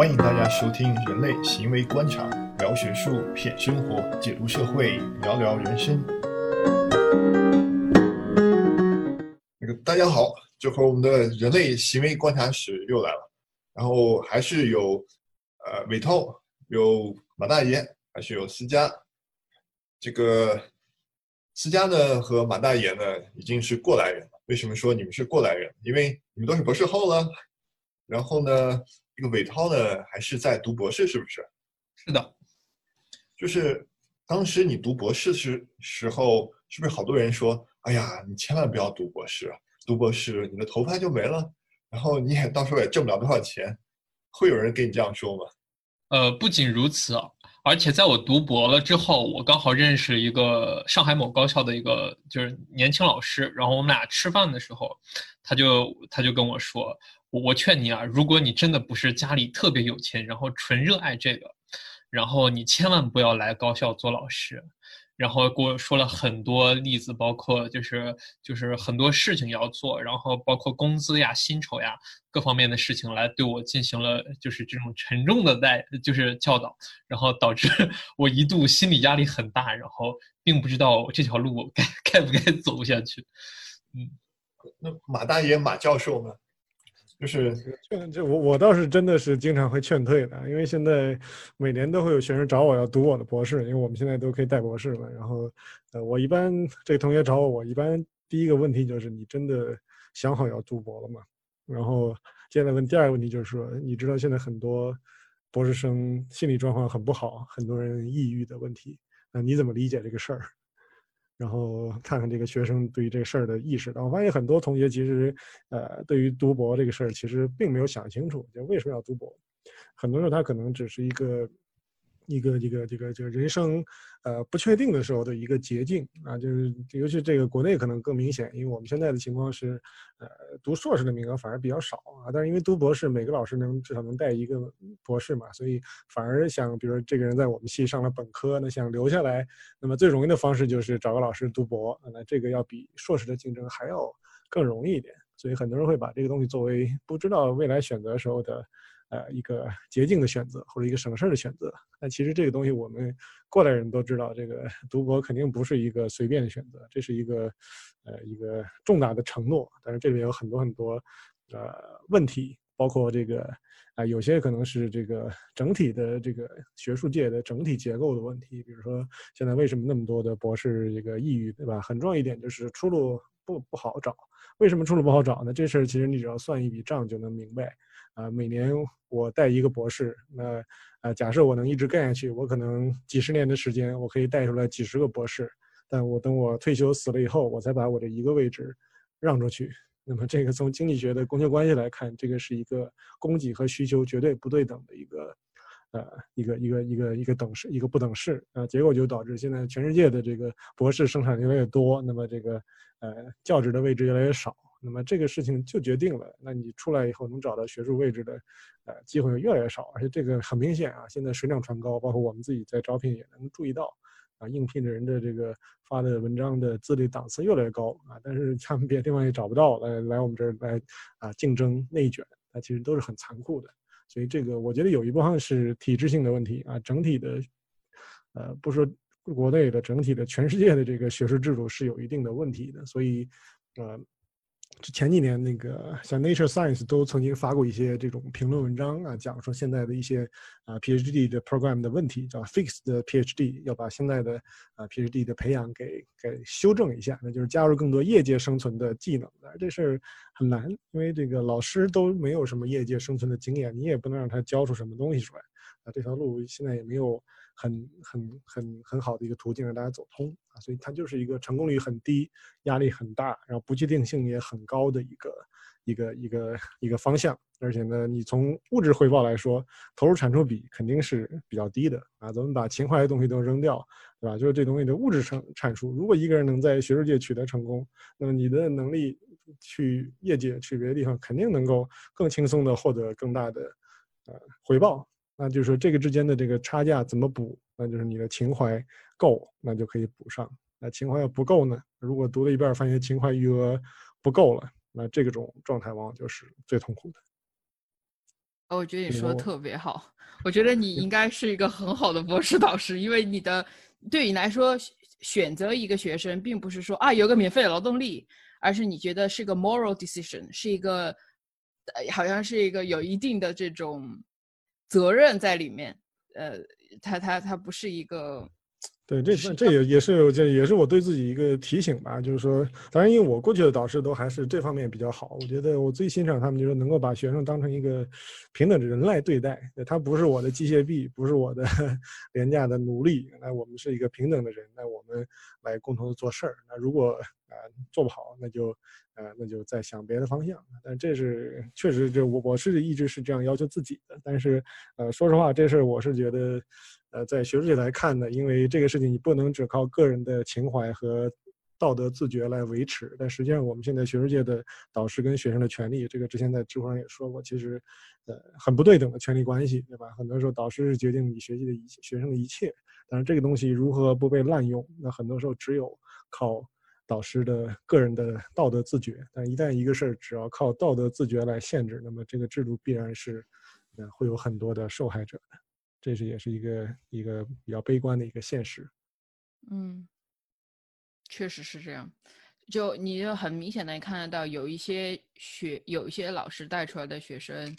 欢迎大家收听《人类行为观察》，聊学术，品生活，解读社会，聊聊人生。那个大家好，这会我们的人类行为观察室又来了，然后还是有呃伟涛，有马大爷，还是有思佳。这个思佳呢和马大爷呢已经是过来人了。为什么说你们是过来人？因为你们都是博士后了。然后呢？这个韦涛呢，还是在读博士，是不是？是的，就是当时你读博士时时候，是不是好多人说：“哎呀，你千万不要读博士，读博士你的头发就没了，然后你也到时候也挣不了多少钱。”会有人跟你这样说吗？呃，不仅如此，而且在我读博了之后，我刚好认识一个上海某高校的一个就是年轻老师，然后我们俩吃饭的时候，他就他就跟我说。我劝你啊，如果你真的不是家里特别有钱，然后纯热爱这个，然后你千万不要来高校做老师。然后给我说了很多例子，包括就是就是很多事情要做，然后包括工资呀、薪酬呀各方面的事情来对我进行了就是这种沉重的在就是教导，然后导致 我一度心理压力很大，然后并不知道这条路该 该不该走下去。嗯，那马大爷马教授呢？就是劝这我我倒是真的是经常会劝退的，因为现在每年都会有学生找我要读我的博士，因为我们现在都可以带博士了。然后，呃，我一般这个同学找我，我一般第一个问题就是你真的想好要读博了吗？然后接下来问第二个问题就是说，你知道现在很多博士生心理状况很不好，很多人抑郁的问题，那你怎么理解这个事儿？然后 看看这个学生对于这个事儿的意识，然后发现很多同学其实，呃，对于读博这个事儿，其实并没有想清楚，就为什么要读博。很多时候他可能只是一个。一个一个这个这个人生，呃不确定的时候的一个捷径啊，就是尤其这个国内可能更明显，因为我们现在的情况是，呃读硕士的名额反而比较少啊，但是因为读博士每个老师能至少能带一个博士嘛，所以反而想，比如这个人在我们系上了本科，那想留下来，那么最容易的方式就是找个老师读博，那这个要比硕士的竞争还要更容易一点，所以很多人会把这个东西作为不知道未来选择时候的。呃，一个捷径的选择或者一个省事儿的选择，但其实这个东西我们过来人都知道，这个 读博肯定不是一个随便的选择，这是一个呃一个重大的承诺。但是这里面有很多很多呃问题，包括这个啊有些可能是这个整体的这个学术界的整体结构的问题，比如说现在为什么那么多的博士这个抑郁，对吧？很重要一点就是出路不不好找。为什么出路不好找呢？这事儿其实你只要算一笔账就能明白。啊，每年我带一个博士，那啊，假设我能一直干下去，我可能几十年的时间，我可以带出来几十个博士。但我等我退休死了以后，我才把我这一个位置让出去。那么这个从经济学的供求关系来看，这个是一个供给和需求绝对不对等的一个，呃，一个一个一个一个等式，一个不等式啊。结果就导致现在全世界的这个博士生产越来越多，那么这个呃教职的位置越来越少。那么这个事情就决定了，那你出来以后能找到学术位置的，呃，机会越来越少，而且这个很明显啊，现在水涨船高，包括我们自己在招聘也能注意到，啊，应聘的人的这个发的文章的资历档次越来越高啊，但是他们别的地方也找不到，来来我们这儿来啊竞争内卷，那其实都是很残酷的，所以这个我觉得有一部分是体制性的问题啊，整体的，呃，不说国内的，整体的全世界的这个学术制度是有一定的问题的，所以，呃。就前几年，那个像 Nature Science 都曾经发过一些这种评论文章啊，讲说现在的一些啊 PhD 的 program 的问题，叫 fix 的 PhD，要把现在的啊 PhD 的培养给给修正一下，那就是加入更多业界生存的技能。这事儿很难，因为这个老师都没有什么业界生存的经验，你也不能让他教出什么东西出来这条路现在也没有。很很很很好的一个途径让大家走通啊，所以它就是一个成功率很低、压力很大，然后不确定性也很高的一个一个一个一个方向。而且呢，你从物质回报来说，投入产出比肯定是比较低的啊。咱们把情怀的东西都扔掉，对吧？就是这东西的物质产产出。如果一个人能在学术界取得成功，那么你的能力去业界去别的地方，肯定能够更轻松的获得更大的呃回报。那就是说，这个之间的这个差价怎么补？那就是你的情怀够，那就可以补上。那情怀要不够呢？如果读了一半发现情怀余额不够了，那这种状态往往就是最痛苦的。哦，我觉得你说的特别好。我觉得你应该是一个很好的博士导师，因为你的对你来说，选择一个学生，并不是说啊有个免费的劳动力，而是你觉得是个 moral decision，是一个呃好像是一个有一定的这种责任在里面。呃，他他他不是一个。对，这这也也是这也是我对自己一个提醒吧，就是说，当然，因为我过去的导师都还是这方面比较好，我觉得我最欣赏他们就是能够把学生当成一个平等的人来对待，他不是我的机械臂，不是我的 廉价的奴隶，那我们是一个平等的人，那我们来共同的做事儿，那如果啊做不好，那就呃那就再想别的方向，但这是确实这我我是一直是这样要求自己的，但是呃说实话，这事儿我是觉得。呃，在学术界来看呢，因为这个事情你不能只靠个人的情怀和道德自觉来维持。但实际上，我们现在学术界的导师跟学生的权利，这个之前在知乎上也说过，其实呃很不对等的权利关系，对吧？很多时候导师是决定你学习的一学生的一切，但是这个东西如何不被滥用，那很多时候只有靠导师的个人的道德自觉。但一旦一个事儿只要靠道德自觉来限制，那么这个制度必然是呃会有很多的受害者的。这是也是一个一个比较悲观的一个现实，嗯，确实是这样。就你就很明显的看得到，有一些学有一些老师带出来的学生，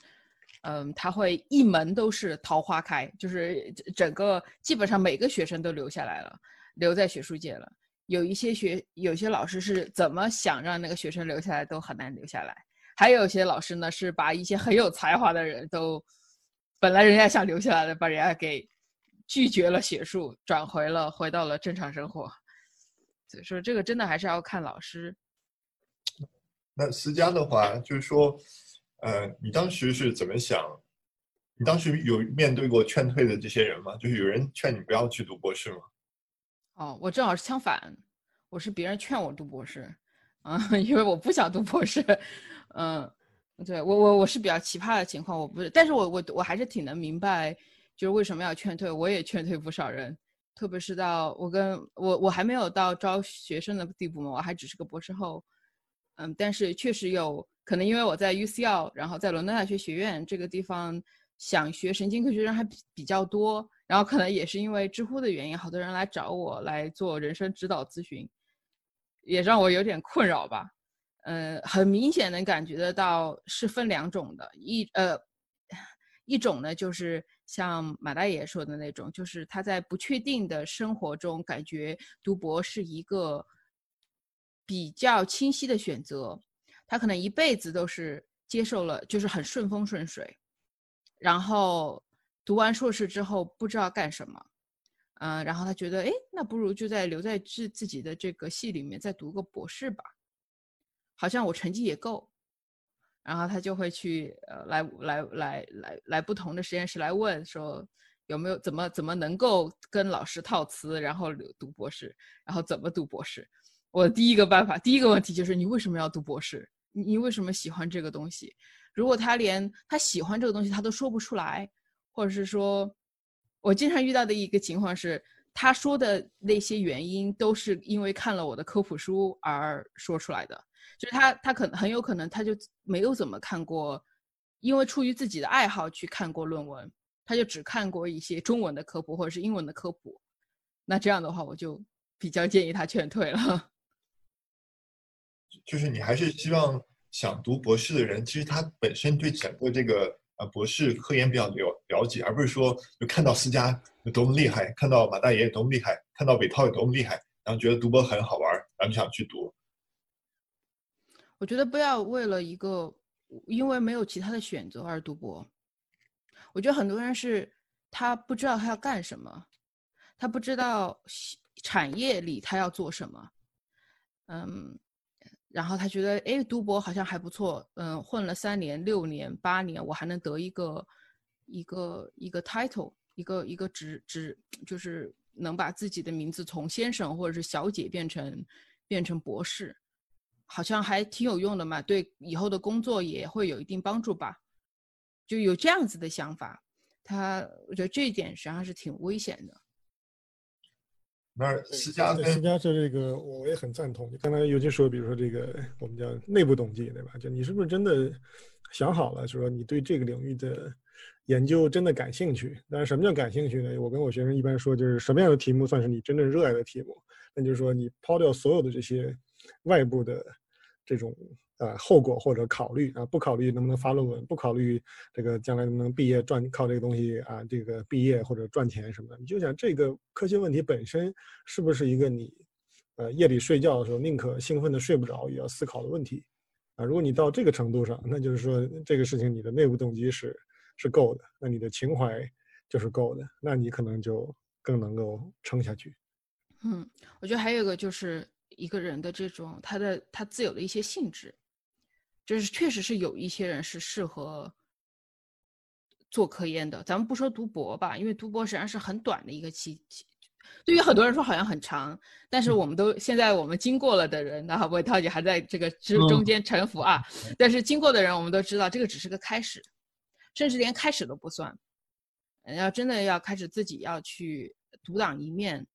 嗯，他会一门都是桃花开，就是整个基本上每个学生都留下来了，留在学术界了。有一些学有些老师是怎么想让那个学生留下来都很难留下来，还有些老师呢是把一些很有才华的人都。本来人家想留下来的，把人家给拒绝了学术，转回了回到了正常生活。所以说，这个真的还是要看老师。那思佳的话，就是说，呃，你当时是怎么想？你当时有面对过劝退的这些人吗？就是有人劝你不要去读博士吗？哦，我正好是相反，我是别人劝我读博士，啊，因为我不想读博士，嗯。对我我我是比较奇葩的情况，我不是，但是我我我还是挺能明白，就是为什么要劝退，我也劝退不少人，特别是到我跟我我还没有到招学生的地步嘛，我还只是个博士后，嗯，但是确实有可能因为我在 UCL，然后在伦敦大学学院这个地方想学神经科学人还比比较多，然后可能也是因为知乎的原因，好多人来找我来做人生指导咨询，也让我有点困扰吧。呃，很明显能感觉得到是分两种的，一呃，一种呢就是像马大爷说的那种，就是他在不确定的生活中感觉读博是一个比较清晰的选择，他可能一辈子都是接受了，就是很顺风顺水，然后读完硕士之后不知道干什么，嗯，然后他觉得，哎，那不如就在留在自自己的这个系里面再读个博士吧。好像我成绩也够，然后他就会去呃来来来来来不同的实验室来问说有没有怎么怎么能够跟老师套词，然后读博士，然后怎么读博士。我第一个办法，第一个问题就是你为什么要读博士？你为什么喜欢这个东西？如果他连他喜欢这个东西他都说不出来，或者是说，我经常遇到的一个情况是，他说的那些原因都是因为看了我的科普书而说出来的。就是他，他可能很有可能他就没有怎么看过，因为出于自己的爱好去看过论文，他就只看过一些中文的科普或者是英文的科普。那这样的话，我就比较建议他劝退了。就是你还是希望想读博士的人，其实他本身对整个这个呃博士科研比较了了解，而不是说就看到思佳有多么厉害，看到马大爷有多么厉害，看到韦涛有多么厉害，然后觉得读博很好玩，然后就想去读。我觉得不要为了一个，因为没有其他的选择而读博。我觉得很多人是他不知道他要干什么，他不知道产业里他要做什么，嗯，然后他觉得哎，读博好像还不错，嗯，混了三年、六年、八年，我还能得一个一个一个 title，一个一个职职，就是能把自己的名字从先生或者是小姐变成变成博士。好像还挺有用的嘛，对以后的工作也会有一定帮助吧，就有这样子的想法。他我觉得这一点实际上是挺危险的。那施加对施加是这个，我也很赞同。你刚才尤其说，比如说这个我们叫内部动机，对吧？就你是不是真的想好了，说你对这个领域的研究真的感兴趣？但是，什么叫感兴趣呢？我跟我学生一般说，就是什么样的题目算是你真正热爱的题目？那就是说，你抛掉所有的这些外部的这种。呃，后果或者考虑啊，不考虑能不能发论文，不考虑这个将来能不能毕业赚靠这个东西啊，这个毕业或者赚钱什么的，你就想这个科学问题本身是不是一个你，呃，夜里睡觉的时候宁可兴奋的睡不着也要思考的问题，啊，如果你到这个程度上，那就是说这个事情你的内部动机是是够的，那你的情怀就是够的，那你可能就更能够撑下去。嗯，我觉得还有一个就是一个人的这种他的他自有的一些性质。就是确实是有一些人是适合做科研的，咱们不说读博吧，因为读博实际上是很短的一个期期，对于很多人说好像很长，但是我们都现在我们经过了的人，那韦涛姐还在这个之中间沉浮啊，但是经过的人我们都知道，这个只是个开始，甚至连开始都不算，要真的要开始自己要去独当一面，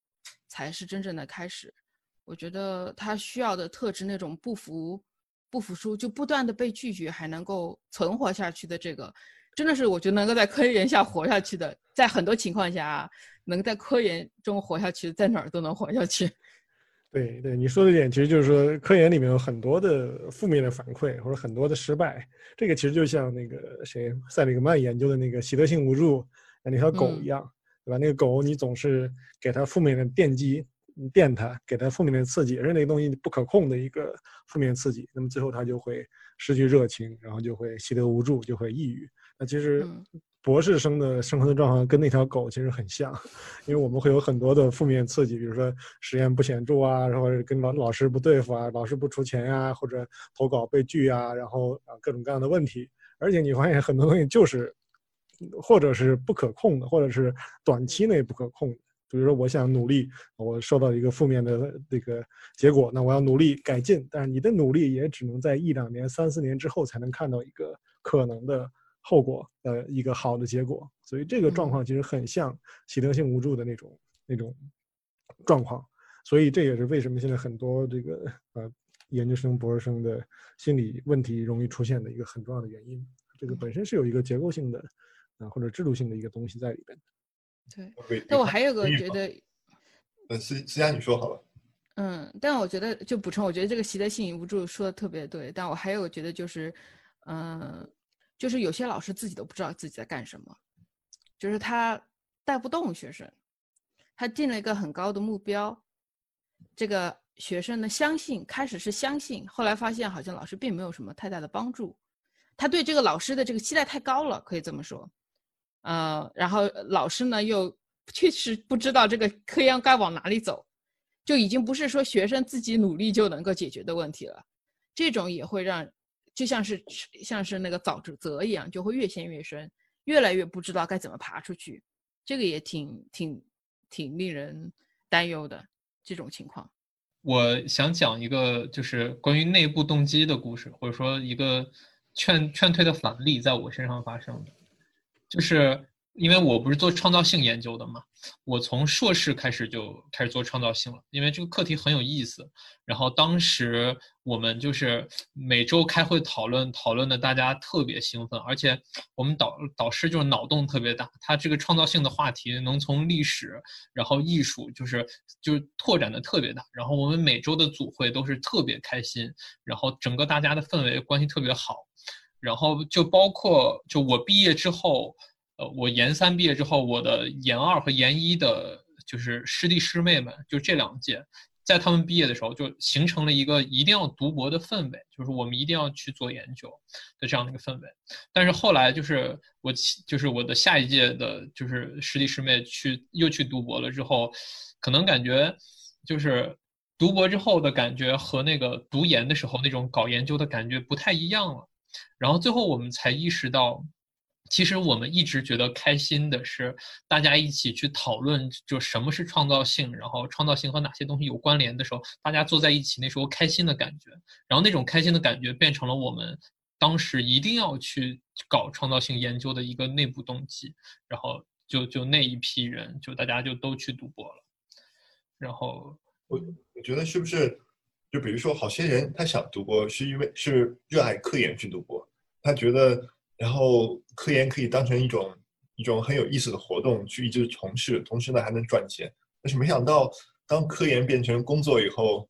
才是真正的开始。我觉得他需要的特质，那种不服。不服输就不断的被拒绝，还能够存活下去的这个，真的是我觉得能够在科研下活下去的，在很多情况下，能在科研中活下去，在哪儿都能活下去。对对，你说的点其实就是说，科研里面有很多的负面的反馈或者很多的失败，这个其实就像那个谁塞里格曼研究的那个习得性无助那条狗一样，对吧？那个狗你总是给它负面的电击。电它，给它负面的刺激，而那个东西不可控的一个负面刺激，那么最后它就会失去热情，然后就会习得无助，就会抑郁。那其实博士生的生活的状况跟那条狗其实很像，因为我们会有很多的负面刺激，比如说实验不显著啊，然后跟老老师不对付啊，老师不出钱呀，或者投稿被拒啊，然后啊各种各样的问题。而且你发现很多东西就是，或者是不可控的，或者是短期内不可控。比如说，我想努力，我受到一个负面的这个结果，那我要努力改进。但是你的努力也只能在一两年、三四年之后才能看到一个可能的后果，呃，一个好的结果。所以这个状况其实很像习得性无助的那种那种状况。所以这也是为什么现在很多这个呃研究生、博士生的心理问题容易出现的一个很重要的原因。这个本身是有一个结构性的啊或者制度性的一个东西在里边的。对，但我还有个觉得，呃，思思佳你说好了。嗯，但我觉得就补充，我觉得这个习得性无助说的特别对。但我还有觉得就是，嗯，就是有些老师自己都不知道自己在干什么，就是他带不动学生，他定了一个很高的目标，这个学生呢相信，开始是相信，后来发现好像老师并没有什么太大的帮助，他对这个老师的这个期待太高了，可以这么说。呃，然后老师呢又确实不知道这个科研该往哪里走，就已经不是说学生自己努力就能够解决的问题了。这种也会让，就像是像是那个沼泽一样，就会越陷越深，越来越不知道该怎么爬出去。这个也挺挺挺令人担忧的这种情况。我想讲一个就是关于内部动机的故事，或者说一个劝劝退的反例，在我身上发生的。就是因为我不是做创造性研究的嘛，我从硕士开始就开始做创造性了，因为这个课题很有意思。然后当时我们就是每周开会讨论，讨论的大家特别兴奋，而且我们导导师就是脑洞特别大，他这个创造性的话题能从历史，然后艺术，就是就是拓展的特别大。然后我们每周的组会都是特别开心，然后整个大家的氛围关系特别好。然后就包括，就我毕业之后，呃，我研三毕业之后，我的研二和研一的，就是师弟师妹们，就这两届，在他们毕业的时候，就形成了一个一定要读博的氛围，就是我们一定要去做研究的这样的一个氛围。但是后来就是我，就是我的下一届的，就是师弟师妹去又去读博了之后，可能感觉就是读博之后的感觉和那个读研的时候那种搞研究的感觉不太一样了。然后最后我们才意识到，其实我们一直觉得开心的是大家一起去讨论，就什么是创造性，然后创造性和哪些东西有关联的时候，大家坐在一起那时候开心的感觉。然后那种开心的感觉变成了我们当时一定要去搞创造性研究的一个内部动机。然后就就那一批人，就大家就都去读博了。然后我我觉得是不是，就比如说，好些人他想读博，是因为是热爱科研去读博，他觉得，然后科研可以当成一种一种很有意思的活动去一直从事，同时呢还能赚钱。但是没想到，当科研变成工作以后，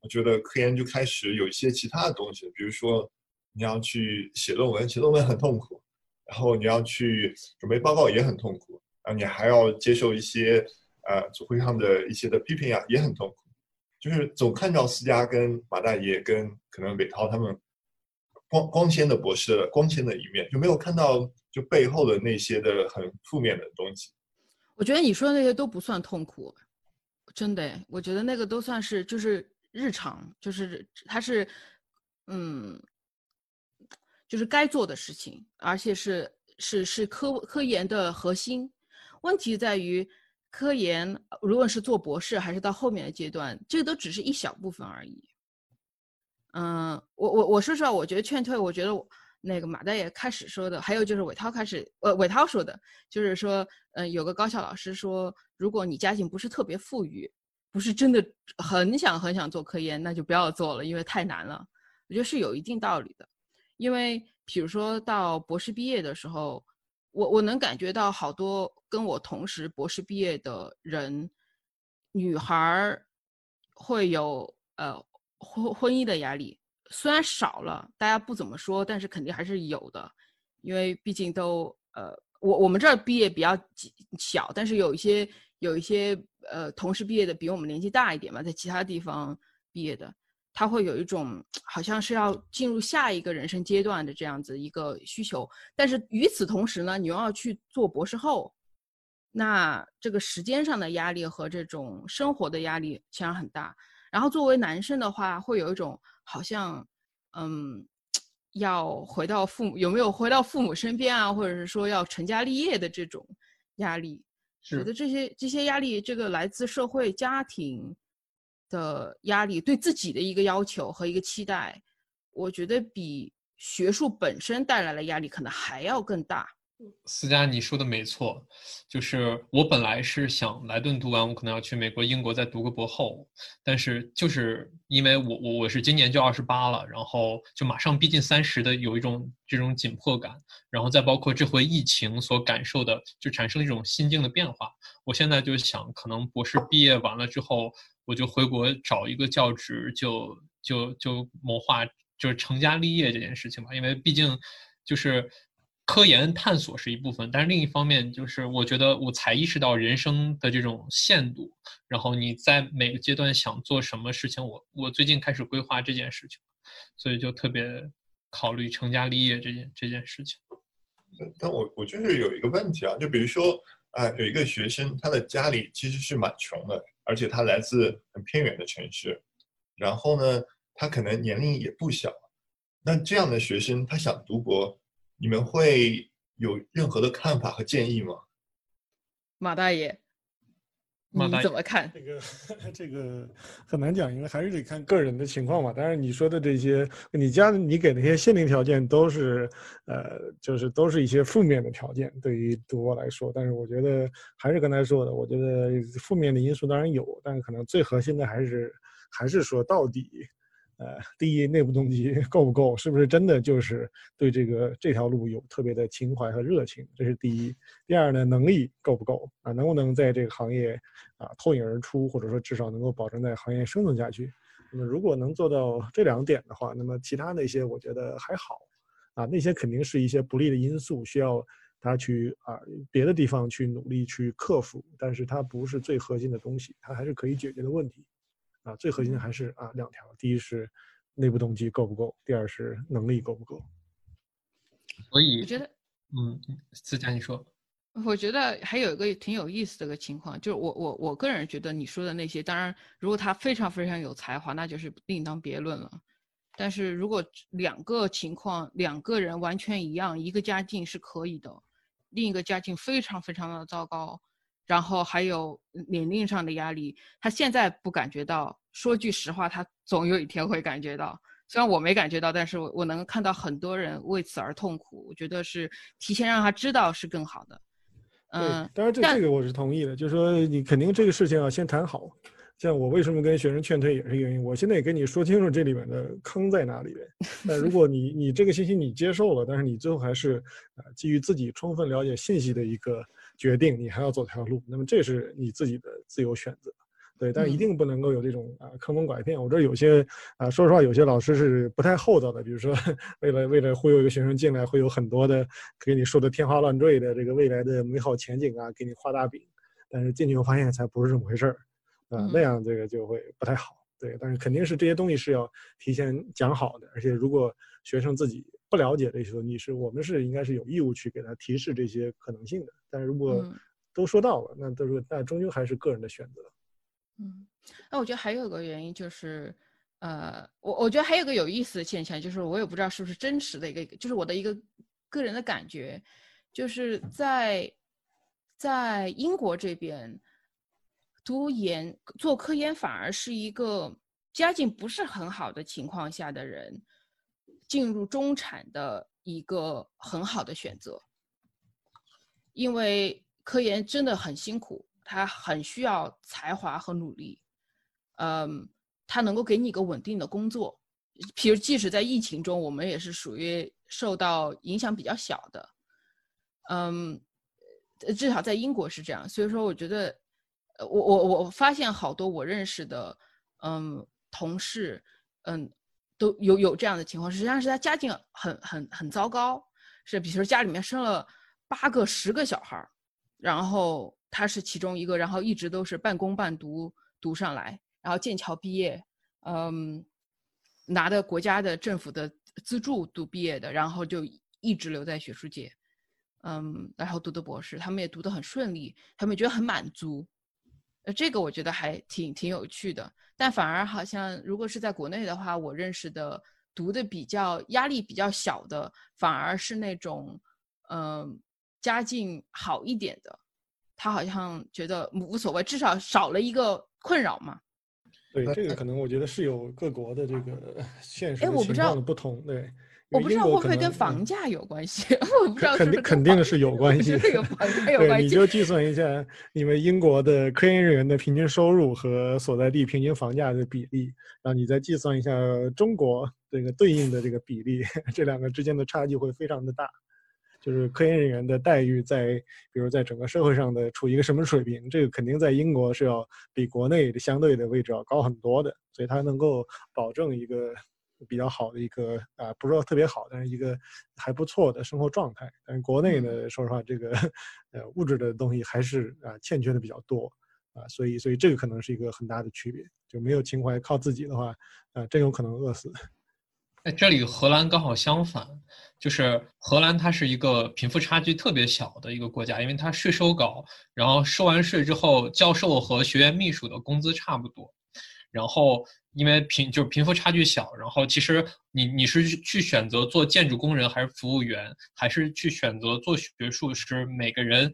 我觉得科研就开始有一些其他的东西，比如说你要去写论文，写论文很痛苦，然后你要去准备报告也很痛苦，然后你还要接受一些呃组会上的一些的批评啊，也很痛苦。就是总看到思佳跟马大爷跟可能韦涛他们光光鲜的博士光鲜的一面，就没有看到就背后的那些的很负面的东西。我觉得你说的那些都不算痛苦，真的，我觉得那个都算是就是日常，就是它是，嗯，就是该做的事情，而且是是是科科研的核心。问题在于，科研如果是做博士还是到后面的阶段，这个都只是一小部分而已。嗯，我我我说实话，我觉得劝退，我觉得那个马大爷开始说的，还有就是伟涛开始，呃，伟涛说的，就是说，嗯，有个高校老师说，如果你家境不是特别富裕，不是真的很想很想做科研，那就不要做了，因为太难了。我觉得是有一定道理的，因为比如说到博士毕业的时候，我我能感觉到好多跟我同时博士毕业的人，女孩儿会有呃婚婚姻的压力。虽然少了，大家不怎么说，但是肯定还是有的，因为毕竟都呃，我我们这儿毕业比较小，但是有一些有一些呃同时毕业的比我们年纪大一点嘛，在其他地方毕业的，他会有一种好像是要进入下一个人生阶段的这样子一个需求，但是与此同时呢，你又要去做博士后，那这个时间上的压力和这种生活的压力其实很大。然后作为男生的话，会有一种。好像，嗯，要回到父母有没有回到父母身边啊，或者是说要成家立业的这种压力，觉得这些这些压力，这个来自社会家庭的压力，对自己的一个要求和一个期待，我觉得比学术本身带来的压力可能还要更大。思佳，你说的没错，就是我本来是想莱顿读完，我可能要去美国、英国再读个博后，但是就是因为我我我是今年就二十八了，然后就马上逼近三十的有一种这种紧迫感，然后再包括这回疫情所感受的，就产生了一种心境的变化。我现在就想，可能博士毕业完了之后，我就回国找一个教职，就就就谋划就是成家立业这件事情吧，因为毕竟就是。科研探索是一部分，但是另一方面就是，我觉得我才意识到人生的这种限度。然后你在每个阶段想做什么事情，我我最近开始规划这件事情，所以就特别考虑成家立业这件这件事情。但我我就是有一个问题啊，就比如说啊，有一个学生，他的家里其实是蛮穷的，而且他来自很偏远的城市，然后呢，他可能年龄也不小，那这样的学生他想读博。你们会有任何的看法和建议吗？马大爷，你怎么看？这个这个很难讲，因为还是得看个人的情况嘛。当然你说的这些，你家你给那些限定条件都是，呃，就是都是一些负面的条件，对于赌博来说。但是我觉得还是刚才说的，我觉得负面的因素当然有，但是可能最核心的还是还是说到底。呃，第一，内部动机 够不够？是不是真的就是对这个这条路有特别的情怀和热情？这是第一。第二呢，能力够不够啊？能不能在这个行业啊脱颖而出，或者说至少能够保证在行业生存下去？那么如果能做到这两点的话，那么其他那些我觉得还好啊。那些肯定是一些不利的因素，需要他去啊别的地方去努力去克服，但是它不是最核心的东西，它还是可以解决的问题。啊，最核心的还是啊两条，第一是内部动机够不够，第二是能力够不够。所以我觉得，嗯，思佳你说，我觉得还有一个挺有意思的一个情况，就是我我我个人觉得你说的那些，当然如果他非常非常有才华，那就是另当别论了。但是如果两个情况，两个人完全一样，一个家境是可以的，另一个家境非常非常的糟糕。然后还有年龄上的压力，他现在不感觉到。说句实话，他总有一天会感觉到。虽然我没感觉到，但是我我能看到很多人为此而痛苦。我觉得是提前让他知道是更好的。嗯，当然这这个我是同意的，就是说你肯定这个事情要先谈好。像我为什么跟学生劝退也是原因。我现在也跟你说清楚这里面的坑在哪里边。那如果你你这个信息你接受了，但是你最后还是啊基于自己充分了解信息的一个决定，你还要走这条路，那么这是你自己的自由选择。对，但一定不能够有这种啊坑蒙拐骗。我这有些啊，说实话，有些老师是不太厚道的。比如说，为了为了忽悠一个学生进来，会有很多的给你说的天花乱坠的这个未来的美好前景啊，给你画大饼。但是进去后发现才不是这么回事儿。啊，那样这个就会不太好，对。但是肯定是这些东西是要提前讲好的，而且如果学生自己不了解这些东西，是我们是应该是有义务去给他提示这些可能性的。但是如果都说到了，那都是那终究还是个人的选择。嗯，那我觉得还有个原因就是，呃，我我觉得还有个有意思的现象，就是我也不知道是不是真实的一个，就是我的一个个人的感觉，就是在在英国这边。读研做科研反而是一个家境不是很好的情况下的人进入中产的一个很好的选择，因为科研真的很辛苦，它很需要才华和努力，嗯，它能够给你一个稳定的工作，比如即使在疫情中，我们也是属于受到影响比较小的，嗯，至少在英国是这样，所以说我觉得。我我我发现好多我认识的，嗯，同事，嗯，都有有这样的情况。实际上是他家境很很很糟糕，是比如说家里面生了八个、十个小孩儿，然后他是其中一个，然后一直都是半工半读读上来，然后剑桥毕业，嗯，拿的国家的政府的资助读毕业的，然后就一直留在学术界，嗯，然后读的博士，他们也读得很顺利，他们觉得很满足。这个我觉得还挺挺有趣的，但反而好像如果是在国内的话，我认识的读的比较压力比较小的，反而是那种，嗯，家境好一点的，他好像觉得无所谓，至少少了一个困扰嘛。对，这个可能我觉得是有各国的这个 现实情况的不同，对。我不知道会不会跟房价有关系，我不知道肯定肯定是有关 系，这个房价有关系。你就计算一下你们英国的科研人员的平均收入和所在地平均房价的比例，然后你再计算一下中国这个对应的这个比例，这两个之间的差距会非常的大。就是科研人员的待遇在，比如在整个社会上的处于一个什么水平，这个肯定在英国是要比国内的相对的位置要高很多的，所以它能够保证一个。比较好的一个啊，不是说特别好，但是一个还不错的生活状态。但是国内呢，说实话，这个呃物质的东西还是啊欠缺的比较多啊，所以所以这个可能是一个很大的区别。就没有情怀，靠自己的话，啊，真有可能饿死。哎，这里荷兰刚好相反，就是荷兰它是一个贫富差距特别小的一个国家，因为它税收高，然后收完税之后，教授和学院秘书的工资差不多。然后，因为贫就是贫富差距小，然后其实你你是去选择做建筑工人还是服务员，还是去选择做学术，是每个人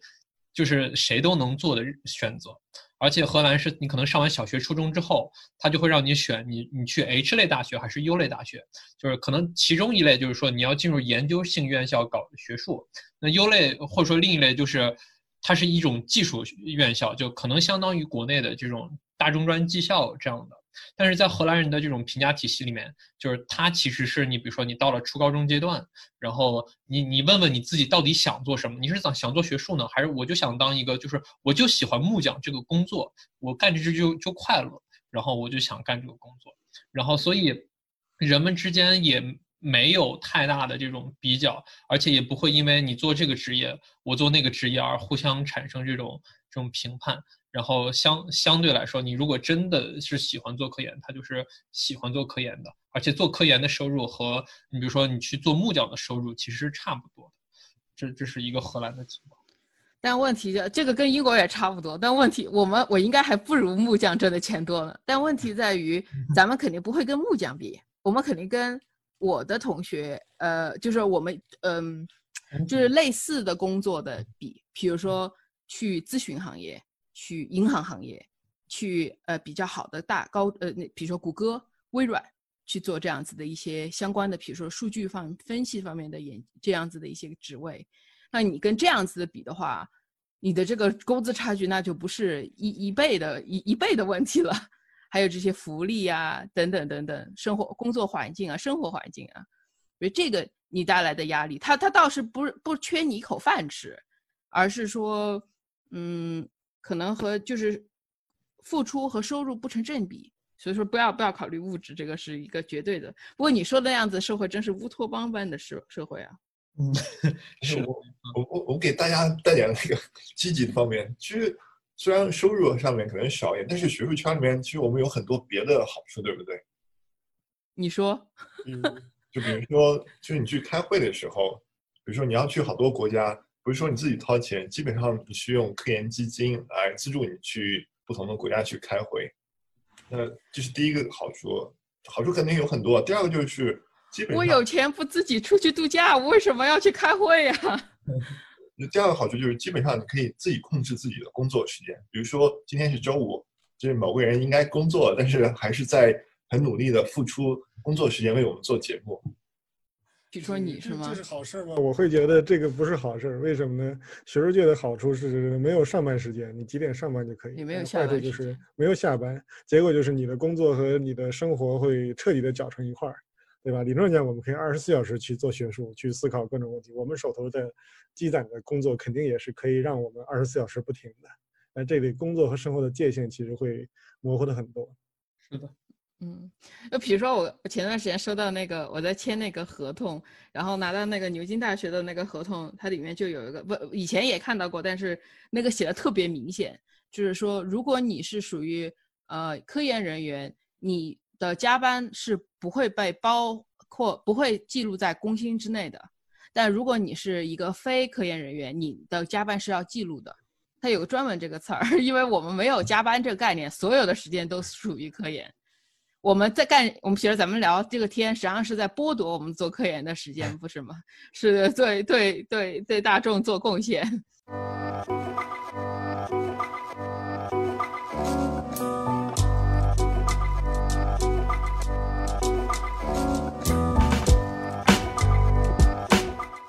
就是谁都能做的选择。而且荷兰是你可能上完小学、初中之后，他就会让你选你你去 H 类大学还是 U 类大学，就是可能其中一类就是说你要进入研究性院校搞学术，那 U 类或者说另一类就是它是一种技术院校，就可能相当于国内的这种。大中专技校这样的，但是在荷兰人的这种评价体系里面，就是他其实是你，比如说你到了初高中阶段，然后你你问问你自己到底想做什么？你是想想做学术呢，还是我就想当一个就是我就喜欢木匠这个工作，我干这就就快乐，然后我就想干这个工作，然后所以人们之间也没有太大的这种比较，而且也不会因为你做这个职业，我做那个职业而互相产生这种这种评判。然后相相对来说，你如果真的是喜欢做科研，他就是喜欢做科研的，而且做科研的收入和你比如说你去做木匠的收入其实是差不多的，这这是一个荷兰的情况。但问题就这个跟英国也差不多，但问题我们我应该还不如木匠挣的钱多呢。但问题在于，咱们肯定不会跟木匠比，我们肯定跟我的同学，呃，就是我们嗯，就是类似的工作的比，比如说去咨询行业。去银行行业，去呃比较好的大高呃那比如说谷歌、微软去做这样子的一些相关的，比如说数据方分析方面的研这样子的一些职位，那你跟这样子的比的话，你的这个工资差距那就不是一一倍的一一倍的问题了。还有这些福利啊，等等等等，生活工作环境啊，生活环境啊，所以这个你带来的压力，他他倒是不不缺你一口饭吃，而是说，嗯，可能和就是付出和收入不成正比，所以说不要不要考虑物质，这个是一个绝对的。不过你说的那样子社会真是乌托邦般的社社会啊。嗯，是我我我我给大家带点那个 积极的方面，其实。虽然收入上面可能少一点，但是学术圈里面其实我们有很多别的好处，对不对？你说，嗯，就比如说，就是你去开会的时候，比如说你要去好多国家，不是说你自己掏钱，基本上你是用科研基金来资助你去不同的国家去开会。那这是第一个好处，好处肯定有很多。第二个就是基本我有钱不自己出去度假，我为什么要去开会呀？那第二个好处就是，基本上你可以自己控制自己的工作时间。比如说，今天是周五，就是某个人应该工作，但是还是在很努力的付出工作时间为我们做节目。比如说你是吗？这是好事吗？我会觉得这个不是好事。为什么呢？学术界的好处是没有上班时间，你几点上班就可以。也没有下班。就是没有下班，结果就是你的工作和你的生活会彻底的搅成一块儿。对吧？理论上讲，我们可以二十四小时去做学术，去思考各种问题。我们手头的积攒的工作，肯定也是可以让我们二十四小时不停的。那这里工作和生活的界限其实会模糊的很多。是的，嗯，就比如说我我前段时间收到那个我在签那个合同，然后拿到那个牛津大学的那个合同，它里面就有一个不以前也看到过，但是那个写的特别明显，就是说如果你是属于呃科研人员，你。的加班是不会被包括，不会记录在工薪之内的。但如果你是一个非科研人员，你的加班是要记录的。它有个专门这个词儿，因为我们没有加班这个概念，所有的时间都属于科研。我们在干，我们其实咱们聊这个天，实际上是在剥夺我们做科研的时间，不是吗？是对对对对大众做贡献。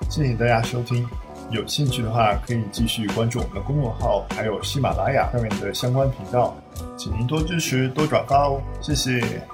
谢谢大家收听，有兴趣的话可以继续关注我们的公众号，还有喜马拉雅上面的相关频道，请您多支持、多转发哦，谢谢。